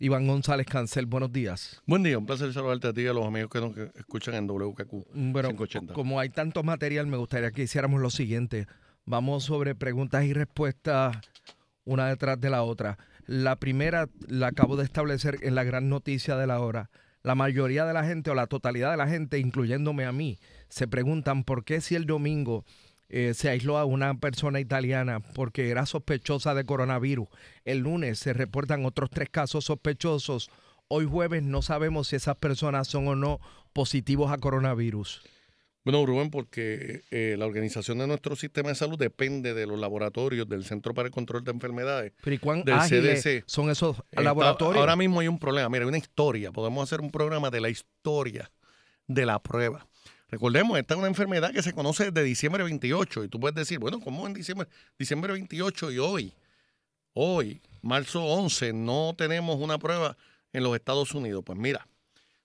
Iván González Cancel, buenos días. Buen día, un placer saludarte a ti y a los amigos que nos escuchan en WKQ Bueno, 580. como hay tanto material, me gustaría que hiciéramos lo siguiente. Vamos sobre preguntas y respuestas una detrás de la otra. La primera la acabo de establecer en la gran noticia de la hora. La mayoría de la gente o la totalidad de la gente, incluyéndome a mí, se preguntan por qué si el domingo eh, se aisló a una persona italiana porque era sospechosa de coronavirus. El lunes se reportan otros tres casos sospechosos. Hoy jueves no sabemos si esas personas son o no positivos a coronavirus. Bueno, Rubén, porque eh, la organización de nuestro sistema de salud depende de los laboratorios del Centro para el Control de Enfermedades. Pero ¿y cuán del CDC. son esos Está- laboratorios? ahora mismo hay un problema. Mira, hay una historia. Podemos hacer un programa de la historia de la prueba. Recordemos, esta es una enfermedad que se conoce desde diciembre 28. Y tú puedes decir, bueno, ¿cómo en diciembre, diciembre 28 y hoy? Hoy, marzo 11, no tenemos una prueba en los Estados Unidos. Pues mira,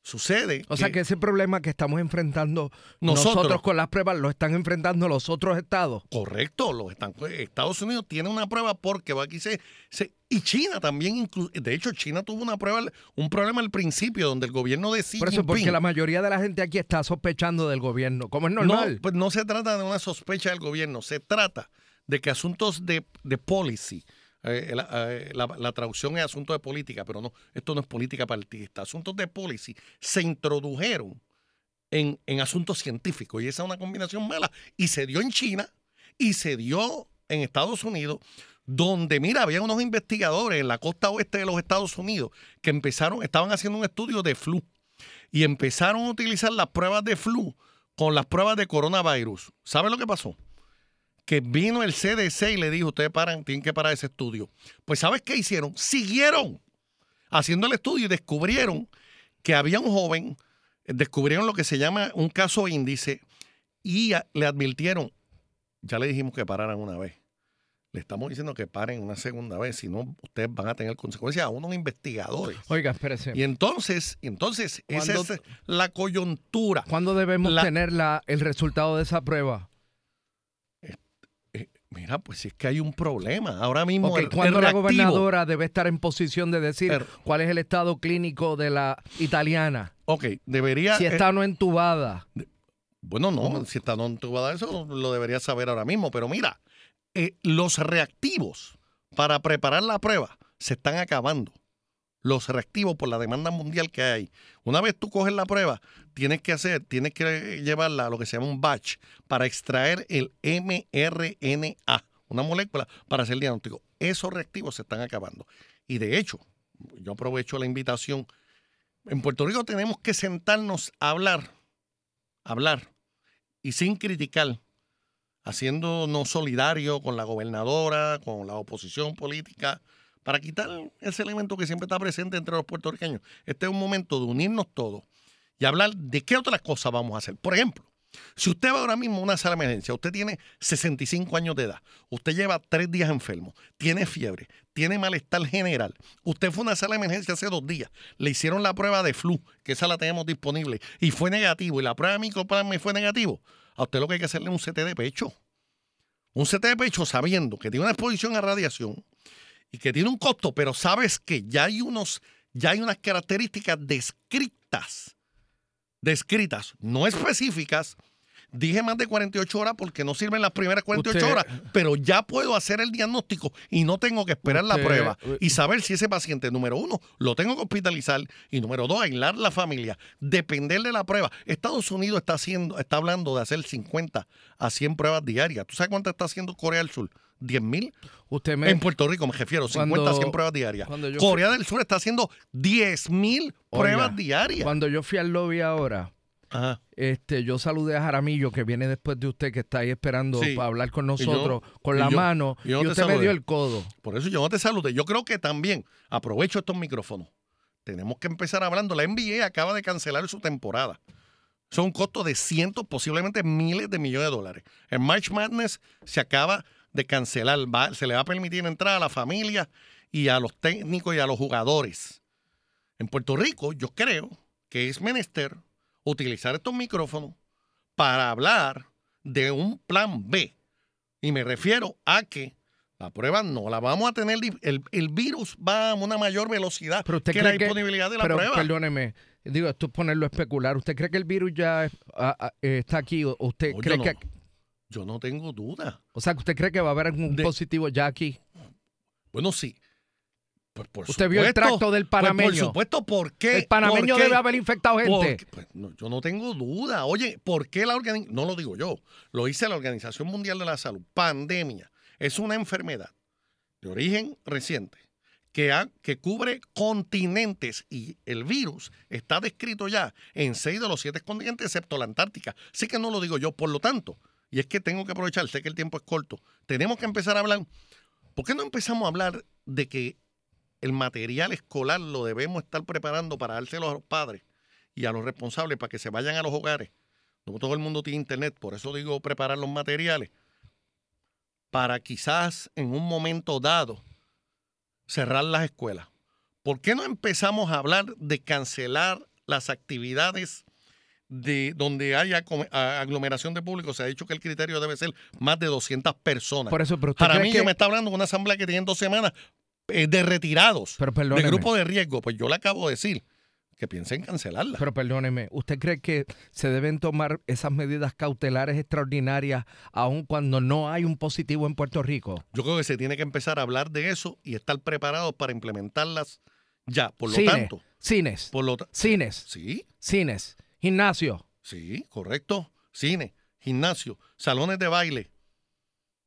sucede. o sea que ese problema que estamos enfrentando nosotros, Nosotros. con las pruebas lo están enfrentando los otros estados. Correcto, los están, Estados Unidos tiene una prueba porque va aquí se, se- y China también, inclu- de hecho China tuvo una prueba, un problema al principio donde el gobierno de Xi Por eso, porque la mayoría de la gente aquí está sospechando del gobierno, como es no, normal. pues no se trata de una sospecha del gobierno, se trata de que asuntos de, de policy, eh, la, eh, la- la traducción es asunto de política, pero no, esto no es política partidista, asuntos de policy se introdujeron en, en asuntos científicos y esa es una combinación mala y se dio en China y se dio en Estados Unidos donde, mira, había unos investigadores en la costa oeste de los Estados Unidos que empezaron, estaban haciendo un estudio de flu y empezaron a utilizar las pruebas de flu con las pruebas de coronavirus. ¿Sabe lo que pasó? Que vino el CDC y le dijo, ustedes paran, tienen que parar ese estudio. Pues ¿sabes qué hicieron? Siguieron haciendo el estudio y descubrieron que había un joven, descubrieron lo que se llama un caso índice y a- le advirtieron, ya le dijimos que pararan una vez. Le estamos diciendo que paren una segunda vez, si no, ustedes van a tener consecuencias a unos investigadores. Oiga, espérese. Y entonces, entonces esa ¿Cuándo- es la coyuntura. ¿Cuándo debemos La- tener la, el resultado de esa prueba? Mira, pues si es que hay un problema. Ahora mismo Ok, el, el ¿Cuándo la gobernadora debe estar en posición de decir El- cuál es el estado clínico de la italiana? Ok, debería... Si eh, está no entubada. bueno, no, si está no entubada eso, lo debería saber ahora mismo. Pero mira, eh, los reactivos para preparar la prueba se están acabando. Los reactivos por la demanda mundial que hay. Una vez tú coges la prueba, tienes que hacer, tienes que llevarla a lo que se llama un batch para extraer el mRNA, una molécula para hacer el diagnóstico. Esos reactivos se están acabando. Y de hecho, yo aprovecho la invitación. En Puerto Rico tenemos que sentarnos a hablar, hablar y sin criticar haciéndonos solidarios con la gobernadora, con la oposición política, para quitar ese elemento que siempre está presente entre los puertorriqueños. Este es un momento de unirnos todos y hablar de qué otras cosas vamos a hacer. Por ejemplo, si usted va ahora mismo a una sala de emergencia, usted tiene 65 años de edad, usted lleva tres días enfermo, tiene fiebre, tiene malestar general, usted fue a una sala de emergencia hace dos días, le hicieron la prueba de flu, que esa la tenemos disponible, y fue negativo, y la prueba de microplasma fue negativo, a usted lo que hay que hacerle es un CT de pecho. Un CT de pecho sabiendo que tiene una exposición a radiación y que tiene un costo, pero sabes que ya hay unos, ya hay unas características descritas descritas, no específicas. Dije más de 48 horas porque no sirven las primeras 48 Usted- horas, pero ya puedo hacer el diagnóstico y no tengo que esperar la prueba y saber si ese paciente, número uno, lo tengo que hospitalizar y número dos, aislar la familia, depender de la prueba. Estados Unidos está haciendo, está hablando de hacer 50 a 100 pruebas diarias. ¿Tú sabes cuánto está haciendo Corea del Sur? 10 mil. Usted me... En Puerto Rico me refiero, 50 a Cuando- 100 pruebas diarias. yo Corea del Sur está haciendo 10 mil pruebas Oiga, diarias. Cuando yo fui al lobby ahora, Ajá. este, yo saludé a Jaramillo, que viene después de usted, que está ahí esperando Sí. para hablar con yo- nosotros, con la yo- mano, y usted me dio el codo. Por eso yo no te saludé. Yo creo que también aprovecho estos micrófonos. Tenemos que empezar hablando. La NBA acaba de cancelar su temporada. Son un costo de cientos, posiblemente miles de millones de dólares. El March Madness se acaba de cancelar. Va- se le va a permitir entrar a la familia y a los técnicos y a los jugadores. En Puerto Rico, yo creo que es menester utilizar estos micrófonos para hablar de un plan B. Y me refiero a que la prueba no la vamos a tener. El, el virus va a una mayor velocidad Pero usted que cree la que- disponibilidad de la Pero prueba. perdóneme, digo, esto es ponerlo a especular. ¿Usted cree que el virus ya ah, ah, eh, está aquí? ¿O ¿Usted No, cree no. que, Yo no tengo duda. o sea, que usted cree que va a haber algún De- positivo ya aquí? Bueno, sí. Pues por Usted vio el tracto del pues panameño. por supuesto, ¿por qué? El panameño debe haber infectado gente. Pues, no, yo no tengo duda. Oye, ¿por qué la organización, no lo digo yo, lo dice la Organización Mundial de la Salud, pandemia es una enfermedad de origen reciente que, ha- que cubre continentes y el virus está descrito ya en seis de los siete continentes excepto la Antártica. Así que no lo digo yo, por lo tanto, y es que tengo que aprovechar, sé que el tiempo es corto, tenemos que empezar a hablar, ¿por qué no empezamos a hablar de que el material escolar lo debemos estar preparando para dárselo a los padres y a los responsables para que se vayan a los hogares? No todo el mundo tiene internet, por eso digo preparar los materiales para quizás en un momento dado cerrar las escuelas. ¿Por qué no empezamos a hablar de cancelar las actividades de donde haya aglomeración de público? Se ha dicho que el criterio debe ser más de 200 personas. Por eso, pero Para mí, que- yo me está hablando de una asamblea que tiene dos semanas eh, de retirados, Pero de grupo de riesgo. Pues yo le acabo de decir que piensen en cancelarla. Pero perdóneme, ¿usted cree que se deben tomar esas medidas cautelares extraordinarias aun cuando no hay un positivo en Puerto Rico? Yo creo que se tiene que empezar a hablar de eso y estar preparados para implementarlas ya. Por lo Cine, tanto, cines, por lo cines, sí, cines, gimnasio. sí, correcto. Cine, gimnasio, salones de baile.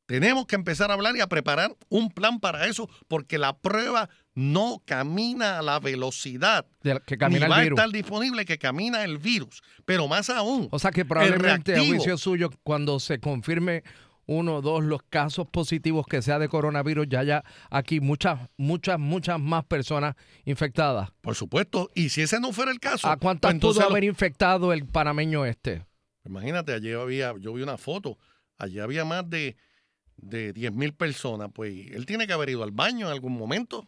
Tenemos que empezar a hablar y a preparar un plan para eso, porque la prueba no camina a la velocidad la- que ni camina va el a virus. estar disponible que camina el virus. Pero más aún, O sea que probablemente a reactivo. juicio suyo, cuando se confirme uno o dos los casos positivos que sea de coronavirus, ya haya aquí muchas, muchas, muchas más personas infectadas. por supuesto, y si ese no fuera el caso, ¿A cuántas pues pudo lo- haber infectado el panameño este? Imagínate, ayer había, yo vi una foto, allí había más de, de 10 mil personas, pues él tiene que haber ido al baño en algún momento.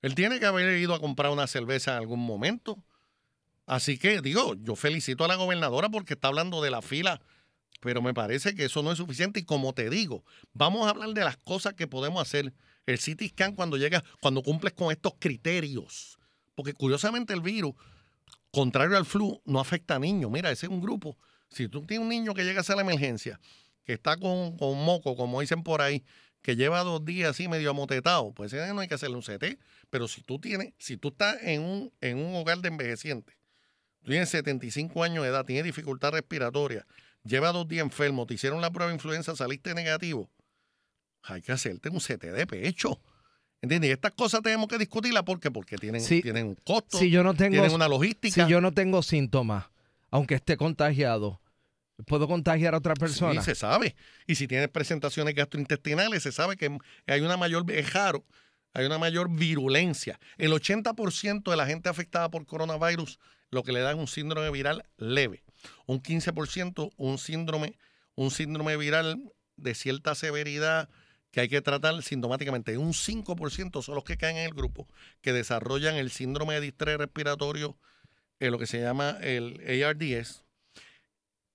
Él tiene que haber ido a comprar una cerveza en algún momento. Así que, digo, yo felicito a la gobernadora porque está hablando de la fila, pero me parece que eso no es suficiente. Y como te digo, vamos a hablar de las cosas que podemos hacer. El CT scan cuando llega, cuando cumples con estos criterios. Porque curiosamente el virus, contrario al flu, no afecta a niños. Mira, ese es un grupo. Si tú tienes un niño que llega a la emergencia, que está con, con moco, como dicen por ahí, que lleva dos días así medio amotetado, pues ese no hay que hacerle un CT. Pero si tú tienes, si tú estás en un, en un hogar de envejecientes, tú tienes 75 años de edad, tienes dificultad respiratoria, lleva dos días enfermo, te hicieron la prueba de influenza, saliste negativo, hay que hacerte un CT de pecho. ¿Entiendes? Y estas cosas tenemos que discutirlas porque, porque tienen, Si- tienen un costo, Si yo no tengo, tienen una logística. si yo no tengo síntomas, aunque esté contagiado, ¿Puedo contagiar a otra Sí, persona? se sabe. Y si tienes presentaciones gastrointestinales, se sabe que hay una mayor, es raro, hay una mayor virulencia. El 80% de la gente afectada por coronavirus lo que le dan es un síndrome viral leve. Un 15% un síndrome, un síndrome viral de cierta severidad que hay que tratar sintomáticamente. Un 5% son los que caen en el grupo que desarrollan el síndrome de distrés respiratorio, eh, lo que se llama el ARDS,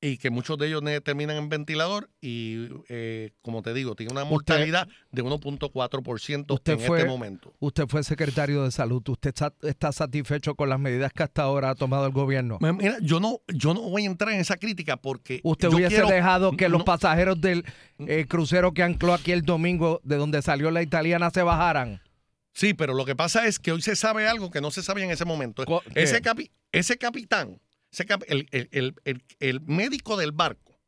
y que muchos de ellos terminan en ventilador y, eh, como te digo, tiene una mortalidad de 1.4% Usted en fue- este momento. Usted fue secretario de salud. ¿Usted está, está satisfecho con las medidas que hasta ahora ha tomado el gobierno? Mira, yo no, yo no voy a entrar en esa crítica porque ¿Usted yo hubiese quiero- dejado que los pasajeros del eh, crucero que ancló aquí el domingo, de donde salió la italiana, se bajaran? Sí, pero lo que pasa es que hoy se sabe algo que no se sabía en ese momento. Ese, capi- ese capitán, el, el- médico del barco,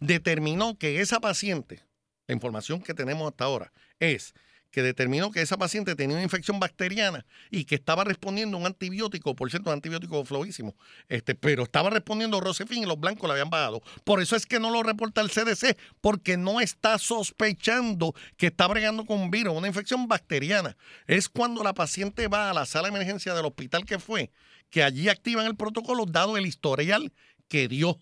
determinó que esa paciente, la información que tenemos hasta ahora, es que determinó que esa paciente tenía una infección bacteriana y que estaba respondiendo a un antibiótico, por cierto, un antibiótico floísimo, este, pero estaba respondiendo Rosefin y los blancos le habían bajado. Por eso es que no lo reporta el CDC, porque no está sospechando que está bregando con virus, una infección bacteriana. Es cuando la paciente va a la sala de emergencia del hospital que fue, que allí activan el protocolo dado el historial que dio.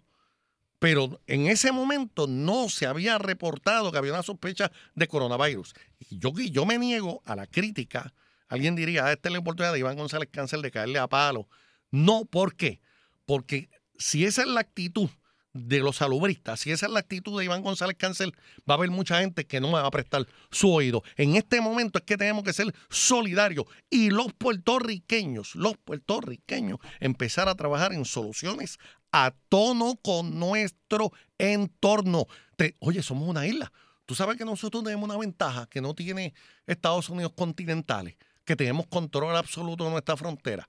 Pero en ese momento no se había reportado que había una sospecha de coronavirus. Y yo, yo me niego a la crítica. Alguien diría, ah, esta es la oportunidad de Iván González Cáncer de caerle a palo. No, ¿por qué? Porque si esa es la actitud de los salubristas, si esa es la actitud de Iván González Cáncer, va a haber mucha gente que no me va a prestar su oído. En este momento es que tenemos que ser solidarios y los puertorriqueños, los puertorriqueños, empezar a trabajar en soluciones a tono con nuestro entorno. Oye, somos una isla. Tú sabes que nosotros tenemos una ventaja que no tiene Estados Unidos continentales, que tenemos control absoluto de nuestra frontera.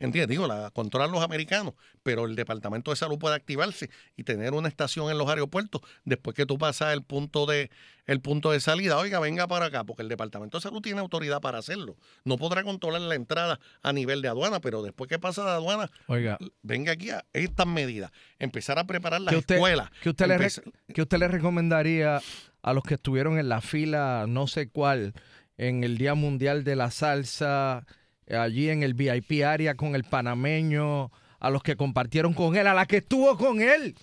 ¿Entiendes? Digo, la controlan los americanos, pero el Departamento de Salud puede activarse y tener una estación en los aeropuertos después que tú pasas el punto de el punto de salida. Oiga, venga para acá, porque el Departamento de Salud tiene autoridad para hacerlo. No podrá controlar la entrada a nivel de aduana, pero después que pasa de aduana, Oiga, venga aquí a estas medidas. Empezar a preparar las ¿qué usted, escuelas. qué usted, le, qué usted le recomendaría a los que estuvieron en la fila, no sé cuál, en el Día Mundial de la Salsa, allí en el VIP área con el panameño, a los que compartieron con él, a la que estuvo con él?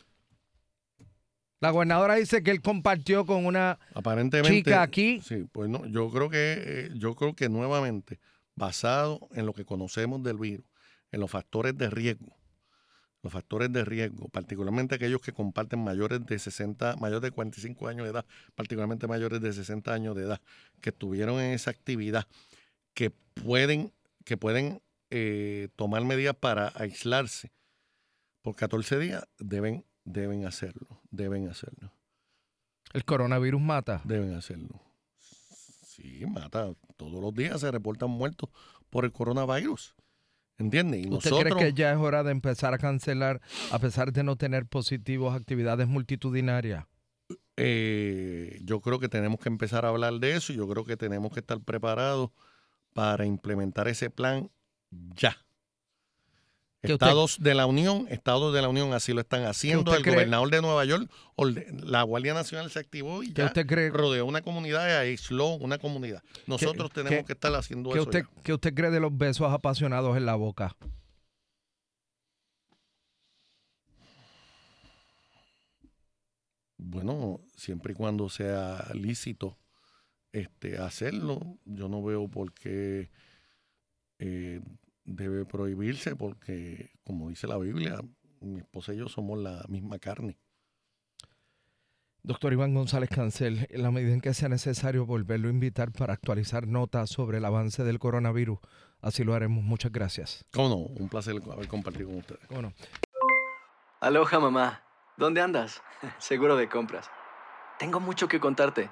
La gobernadora dice que él compartió con una Aparentemente. chica aquí. Sí, pues no, yo creo que, eh, yo creo que nuevamente, basado en lo que conocemos del virus, en los factores de riesgo, los factores de riesgo, particularmente aquellos que comparten mayores de 60, mayores de 45 años de edad, particularmente mayores de 60 años de edad, que estuvieron en esa actividad, que pueden, que pueden eh, tomar medidas para aislarse por 14 días, deben, deben hacerlo, deben hacerlo. El coronavirus mata. Deben hacerlo. Sí, mata. Todos los días se reportan muertos por el coronavirus. ¿Entiendes? Y ¿Usted nosotros, cree que ya es hora de empezar a cancelar, a pesar de no tener positivos, actividades multitudinarias? eh, yo creo que tenemos que empezar a hablar de eso y yo creo que tenemos que estar preparados para implementar ese plan ya. ¿Qué usted- Estados de la Unión, Estados de la Unión así lo están haciendo. El cree- gobernador de Nueva York, la Guardia Nacional se activó y ¿Qué ya usted cree? rodeó una comunidad y aisló una comunidad. Nosotros qué- tenemos que estar haciendo ¿Qué eso. usted, ya. ¿Qué usted cree de los besos apasionados en la boca? Bueno, siempre y cuando sea lícito este, hacerlo, yo no veo por qué eh, debe prohibirse, porque como dice la Biblia, mi esposa y yo somos la misma carne. Doctor Iván González Cancel, en la medida en que sea necesario volverlo a invitar para actualizar notas sobre el avance del coronavirus, así lo haremos. Muchas gracias. ¿Cómo no? Un placer haber compartido con ustedes. Bueno, Aloha, mamá. ¿Dónde andas? Seguro de compras. Tengo mucho que contarte.